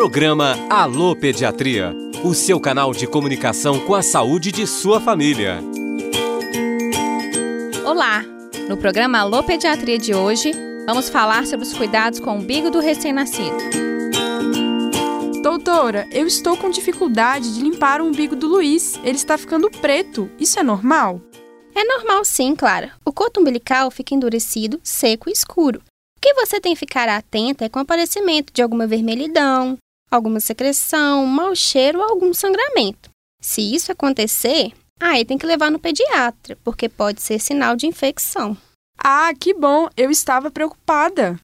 Programa Alô Pediatria, o seu canal de comunicação com a saúde de sua família. Olá! No programa Alô Pediatria de hoje, vamos falar sobre os cuidados com o umbigo do recém-nascido. Doutora, eu estou com dificuldade de limpar o umbigo do Luiz. Ele está ficando preto. Isso é normal? É normal sim, Clara. O coto umbilical fica endurecido, seco e escuro. O que você tem que ficar atenta é com o aparecimento de alguma vermelhidão, alguma secreção, mau cheiro ou algum sangramento. Se isso acontecer, aí tem que levar no pediatra, porque pode ser sinal de infecção. Ah, que bom! Eu estava preocupada.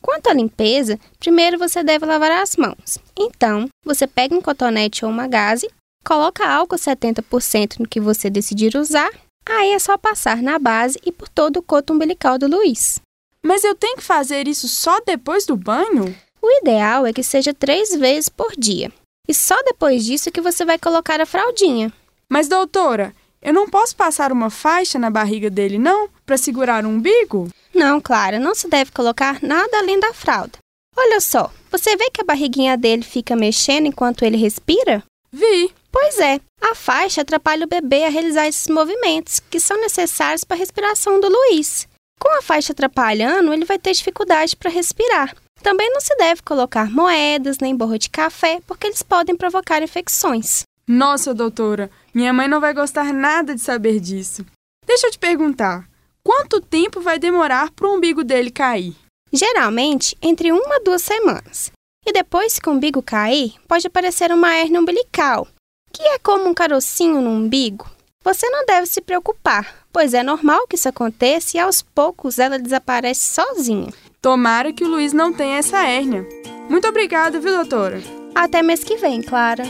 Quanto à limpeza, primeiro você deve lavar as mãos. Então, você pega um cotonete ou uma gaze, coloca álcool 70% no que você decidir usar, aí é só passar na base e por todo o coto umbilical do Luiz. Mas eu tenho que fazer isso só depois do banho? O ideal é que seja três vezes por dia. E só depois disso que você vai colocar a fraldinha. Mas, doutora, eu não posso passar uma faixa na barriga dele, não? Para segurar o umbigo? Não, Clara, não se deve colocar nada além da fralda. Olha só, você vê que a barriguinha dele fica mexendo enquanto ele respira? Vi. Pois é, a faixa atrapalha o bebê a realizar esses movimentos que são necessários para a respiração do Luiz. Com a faixa atrapalhando, ele vai ter dificuldade para respirar. Também não se deve colocar moedas nem borra de café, porque eles podem provocar infecções. Nossa, doutora, minha mãe não vai gostar nada de saber disso. Deixa eu te perguntar: quanto tempo vai demorar para o umbigo dele cair? Geralmente, entre uma a duas semanas. E depois que o umbigo cair, pode aparecer uma hernia umbilical, que é como um carocinho no umbigo. Você não deve se preocupar, pois é normal que isso aconteça e aos poucos ela desaparece sozinha. Tomara que o Luiz não tenha essa hérnia. Muito obrigada, viu, doutora? Até mês que vem, Clara.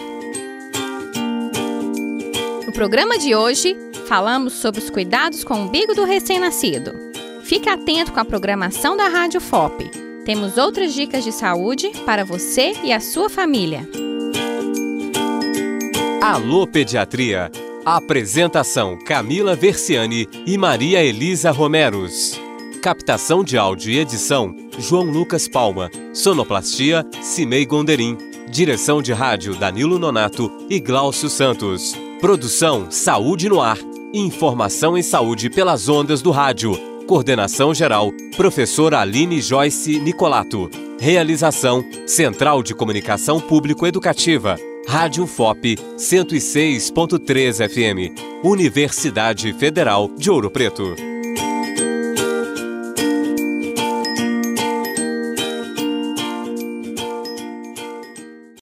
No programa de hoje, falamos sobre os cuidados com o umbigo do recém-nascido. Fique atento com a programação da Rádio FOP. Temos outras dicas de saúde para você e a sua família. Alô Pediatria Apresentação Camila Versiani e Maria Elisa Romeros. Captação de áudio e edição João Lucas Palma. Sonoplastia Cimei Gonderim. Direção de rádio Danilo Nonato e Glaucio Santos. Produção Saúde no Ar. Informação em saúde pelas ondas do rádio. Coordenação geral Professora Aline Joyce Nicolato. Realização Central de Comunicação Público Educativa. Rádio FOP 106.3 FM, Universidade Federal de Ouro Preto.